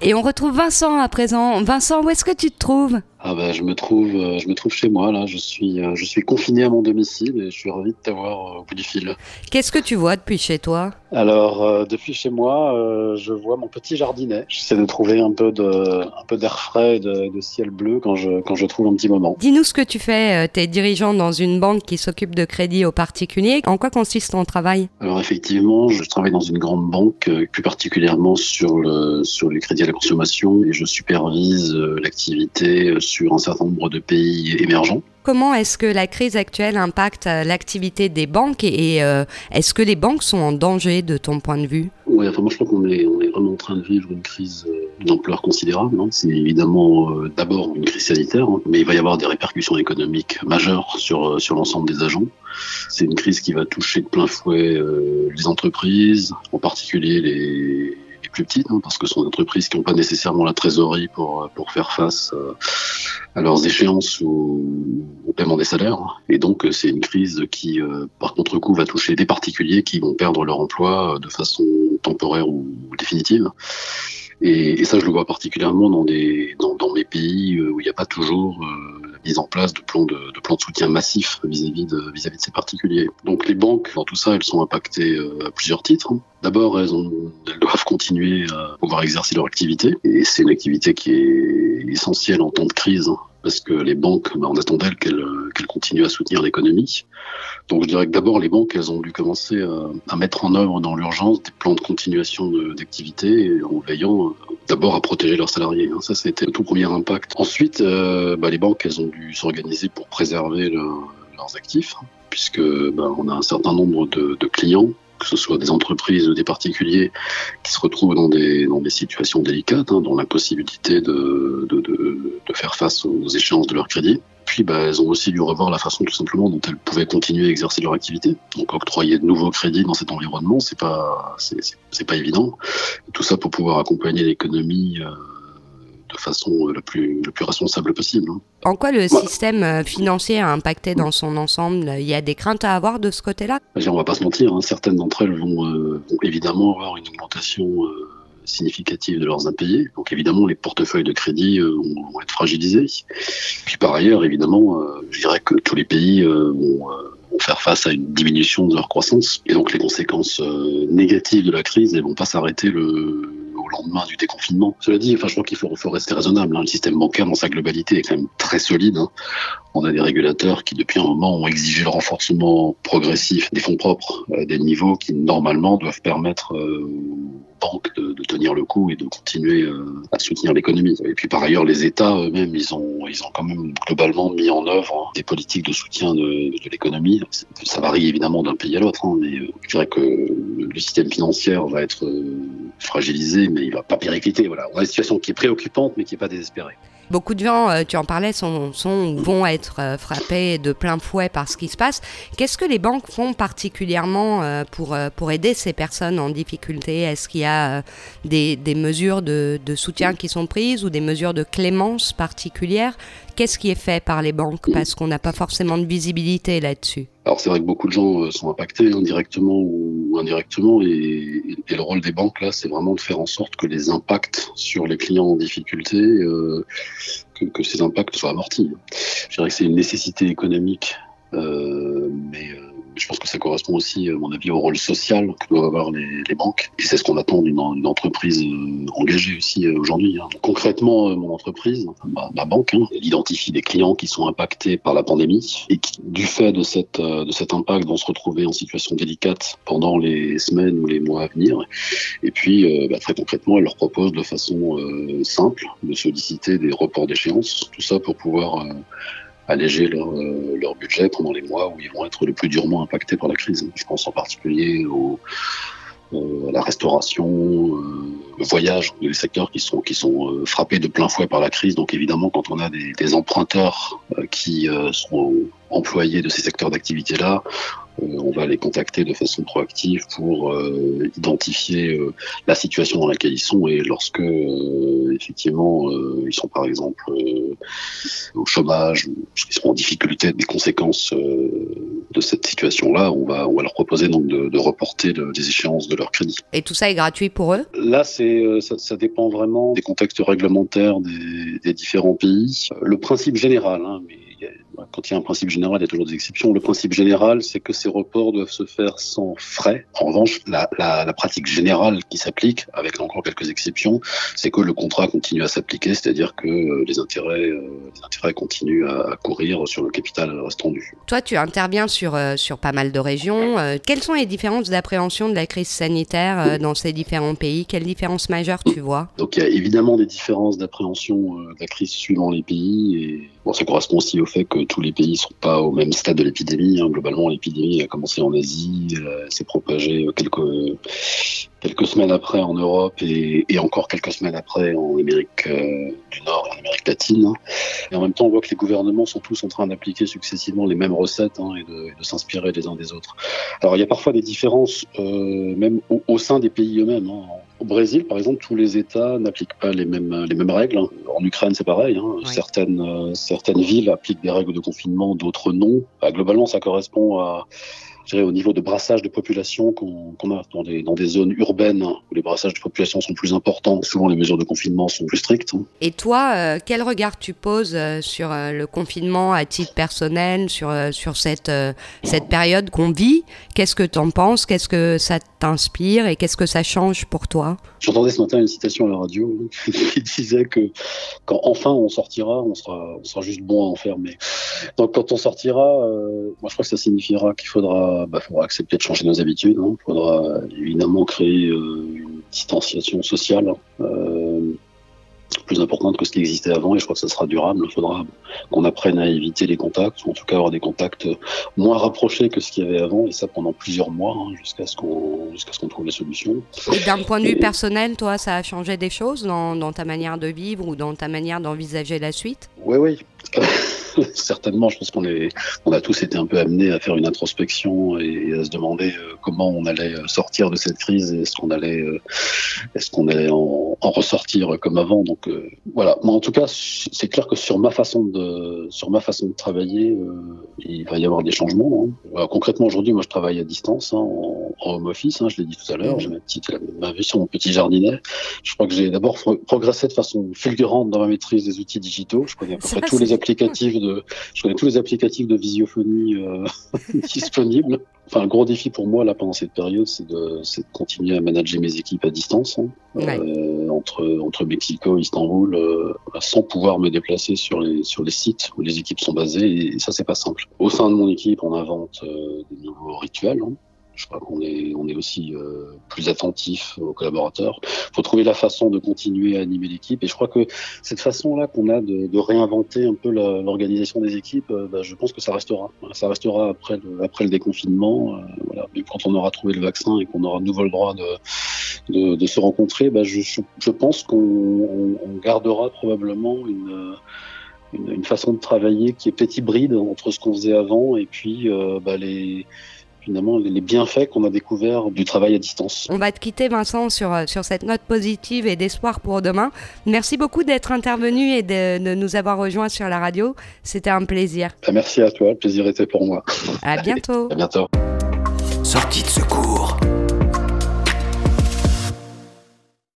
Et on retrouve Vincent à présent. Vincent, où est-ce que tu te trouves? Ah bah, je me trouve, euh, je me trouve chez moi là. Je suis, euh, je suis confiné à mon domicile et je suis ravi de t'avoir au bout du fil. Qu'est-ce que tu vois depuis chez toi? Alors euh, depuis chez moi, je vois mon petit jardinet. J'essaie de trouver un peu de, un peu d'air frais, de, de, ciel bleu quand je, quand je trouve un petit moment. Dis-nous ce que tu fais. T'es dirigeant dans une banque qui s'occupe de crédit aux particuliers. En quoi consiste ton travail? Alors effectivement, je travaille dans une grande banque, plus particulièrement sur le, sur les crédits à la consommation et je supervise l'activité sur un certain nombre de pays émergents. Comment est-ce que la crise actuelle impacte euh, l'activité des banques et euh, est-ce que les banques sont en danger de ton point de vue? Oui, enfin, moi je crois qu'on est, on est vraiment en train de vivre une crise euh, d'ampleur considérable. Hein. C'est évidemment d'abord une crise sanitaire, hein, mais il va y avoir des répercussions économiques majeures sur, sur l'ensemble des agents. C'est une crise qui va toucher de plein fouet les entreprises, en particulier les, plus petites, hein, parce que ce sont des entreprises qui n'ont pas nécessairement la trésorerie pour, pour faire face euh, à leurs échéances ou au paiement des salaires. Et donc, c'est une crise qui, euh, par contre-coup, va toucher des particuliers qui vont perdre leur emploi de façon temporaire ou définitive. Et, ça, je le vois particulièrement dans, des, dans, dans mes pays euh, où il n'y a pas toujours mise en place de plans de, plans de soutien massifs vis-à-vis de, vis-à-vis de ces particuliers. Donc les banques, dans tout ça, elles sont impactées à plusieurs titres. D'abord, elles, doivent continuer à pouvoir exercer leur activité. Et c'est une activité qui est essentielle en temps de crise, hein, parce que les banques, bah, on attend d'elles qu'elles continuent à soutenir l'économie. Donc je dirais que d'abord, les banques, elles ont dû commencer à, à mettre en œuvre dans l'urgence des plans de continuation d'activité en veillant euh, d'abord à protéger leurs salariés. Hein. Ça, c'était le tout premier impact. Ensuite, euh, bah, les banques, elles ont dû s'organiser pour préserver leurs actifs, puisque bah, on a un certain nombre de, clients que ce soit des entreprises ou des particuliers qui se retrouvent dans des, situations délicates, hein, dans l'impossibilité de, de, faire face aux échéances de leur crédit. Puis bah, elles ont aussi dû revoir la façon tout simplement dont elles pouvaient continuer à exercer leur activité. Donc octroyer de nouveaux crédits dans cet environnement, c'est pas c'est pas évident. tout ça pour pouvoir accompagner l'économie euh, de façon la plus, la plus responsable possible. Hein. En quoi le système euh, financier a impacté dans son ensemble? Il y a des craintes à avoir de ce côté-là? On va pas se mentir, hein. certaines d'entre elles vont, euh, vont, évidemment avoir une augmentation euh, significative de leurs impayés. Donc évidemment, les portefeuilles de crédit vont, être fragilisés. Puis par ailleurs, évidemment, je dirais que tous les pays vont faire face à une diminution de leur croissance. Et donc les conséquences négatives de la crise, elles vont pas s'arrêter le, lendemain du déconfinement. Cela dit, enfin, je crois qu'il faut, rester raisonnable. Hein. Le système bancaire dans sa globalité est quand même très solide. Hein. On a des régulateurs qui, depuis un moment, ont exigé le renforcement progressif des fonds propres, euh, des niveaux qui, normalement, doivent permettre euh, aux banques de, le coup et de continuer euh, à soutenir l'économie. Et puis, par ailleurs, les États eux-mêmes, ils ont, ils ont quand même globalement mis en œuvre des politiques de soutien de, l'économie. Ça varie évidemment d'un pays à l'autre, hein, mais je dirais que le système financier va être fragilisé, mais il va pas péricliter. Voilà, on a une situation qui est préoccupante, mais qui n'est pas désespérée. Beaucoup de gens, euh, tu en parlais, sont, vont être euh, frappés de plein fouet par ce qui se passe. Qu'est-ce que les banques font particulièrement euh, pour, pour aider ces personnes en difficulté? Est-ce qu'il y a des, des mesures de, de, soutien qui sont prises ou des mesures de clémence particulières? Qu'est-ce qui est fait par les banques? Parce qu'on n'a pas forcément de visibilité là-dessus. Alors c'est vrai que beaucoup de gens sont impactés indirectement ou indirectement et, le rôle des banques là, c'est vraiment de faire en sorte que les impacts sur les clients en difficulté euh, que, que, ces impacts soient amortis. Je dirais que c'est une nécessité économique, euh, mais euh, je pense que ça correspond aussi, à mon avis, au rôle social que doivent avoir les, les banques. Et c'est ce qu'on attend d'une entreprise euh, engagée aussi euh, aujourd'hui. Hein. Concrètement, euh, mon entreprise, ma, ma banque, hein, elle identifie des clients qui sont impactés par la pandémie et qui, du fait de, cette, de cet impact, vont se retrouver en situation délicate pendant les semaines ou les mois à venir. Et puis, bah, très concrètement, elle leur propose de façon simple de solliciter des reports d'échéance, tout ça pour pouvoir alléger leur, euh, leur, budget pendant les mois où ils vont être le plus durement impactés par la crise. Je pense en particulier euh, à la restauration, euh, le voyage, les secteurs qui sont qui sont euh, frappés de plein fouet par la crise. Donc évidemment, quand on a des, des emprunteurs qui sont employés de ces secteurs d'activité-là, on va les contacter de façon proactive pour identifier la situation dans laquelle ils sont et lorsque effectivement ils sont par exemple au chômage ou ils sont en difficulté des conséquences de cette situation-là, on va, on va leur proposer donc de, de reporter des échéances de leur crédit. Et tout ça est gratuit pour eux? Là, c'est ça, ça, dépend vraiment des contextes réglementaires des, des différents pays. Le principe général, hein, mais quand il y a un principe général, il y a toujours des exceptions. Le principe général, c'est que ces reports doivent se faire sans frais. En revanche, la, la, la pratique générale qui s'applique, avec encore quelques exceptions, c'est que le contrat continue à s'appliquer, c'est-à-dire que euh, les intérêts, euh, les intérêts continuent à, courir sur le capital restant dû. Toi, tu interviens sur, euh, sur pas mal de régions. quelles sont les différences d'appréhension de la crise sanitaire dans ces différents pays? Quelles différences majeures tu vois? Donc, il y a évidemment des différences d'appréhension de la crise suivant les pays. Et bon, ça correspond aussi au fait que tous les pays sont pas au même stade de l'épidémie. Hein. Globalement, l'épidémie a commencé en Asie, s'est propagée quelques quelques semaines après en Europe et, et encore quelques semaines après en Amérique euh, du Nord et en Amérique latine. Hein. Et en même temps, on voit que les gouvernements sont tous en train d'appliquer successivement les mêmes recettes hein, et de, de s'inspirer les uns des autres. Alors, il y a parfois des différences, euh, même au, au, sein des pays eux-mêmes. Hein. Au Brésil, par exemple, tous les États n'appliquent pas les mêmes, les mêmes règles. Hein. En Ukraine, c'est pareil. Hein. Oui. Certaines, euh, certaines villes appliquent des règles de confinement, d'autres non. Bah, globalement, ça correspond à au niveau de brassage de population qu'on qu a dans des, dans des zones urbaines où les brassages de population sont plus importants, souvent les mesures de confinement sont plus strictes. Et toi, euh, quel regard tu poses euh, sur euh, le confinement à titre personnel, sur, sur cette, cette période qu'on vit? Qu'est-ce que tu en penses? Qu'est-ce que ça t'inspire? Et qu'est-ce que ça change pour toi? J'entendais ce matin une citation à la radio qui disait que quand enfin on sortira, on sera, on sera juste bon à enfermer. Donc quand on sortira, moi je crois que ça signifiera qu'il faudra bah, faudra accepter de changer nos habitudes. Il hein. faudra évidemment créer euh, une distanciation sociale euh, plus importante que ce qui existait avant et je crois que ça sera durable. Il faudra qu'on apprenne à éviter les contacts ou en tout cas avoir des contacts moins rapprochés que ce qu'il y avait avant et ça pendant plusieurs mois hein, jusqu'à ce qu'on jusqu'à ce qu'on trouve les solutions. Et d'un point de vue et... personnel, toi, ça a changé des choses dans, dans ta manière de vivre ou dans ta manière d'envisager la suite? Oui, oui. certainement, je pense qu'on est, on a tous été un peu amenés à faire une introspection et à se demander euh, comment on allait euh, sortir de cette crise et est-ce qu'on allait, euh, est-ce qu'on allait en, en, ressortir comme avant. Donc euh, voilà. Mais en tout cas, c'est clair que sur ma façon de, sur ma façon de travailler, euh, il va y avoir des changements. Hein. Voilà, concrètement, aujourd'hui, moi, je travaille à distance, hein, en, en, home office. Hein, je l'ai dit tout à l'heure. J'ai ma petite, ma vie sur mon petit jardinet. Je crois que j'ai d'abord progressé de façon fulgurante dans ma maîtrise des outils digitaux. Je connais à peu près tous les applicatifs de, je connais tous les applicatifs de visiophonie euh, disponibles. Enfin, le gros défi pour moi là pendant cette période, c'est de, de, continuer à manager mes équipes à distance, hein, ouais. euh, entre entre Mexico, Istanbul, euh, sans pouvoir me déplacer sur les sur les sites où les équipes sont basées. Et ça, c'est pas simple. Au sein de mon équipe, on invente des nouveaux rituels. Hein. Je crois qu'on est, on est aussi euh, plus attentif aux collaborateurs. Il faut trouver la façon de continuer à animer l'équipe. Et je crois que cette façon-là qu'on a de, de, réinventer un peu l'organisation des équipes, euh, bah, je pense que ça restera. Ça restera après le, après le déconfinement. Euh, voilà. Mais quand on aura trouvé le vaccin et qu'on aura de nouveau le droit de, de, de se rencontrer, bah, je, je, pense qu'on on, on gardera probablement une, une, façon de travailler qui est peut-être hybride entre ce qu'on faisait avant et puis euh, bah, les, finalement les bienfaits qu'on a découverts du travail à distance. On va te quitter Vincent sur, sur cette note positive et d'espoir pour demain. Merci beaucoup d'être intervenu et de, de, nous avoir rejoints sur la radio. C'était un plaisir. Bah, merci à toi, le plaisir était pour moi. À bientôt. à bientôt. Sortie de secours.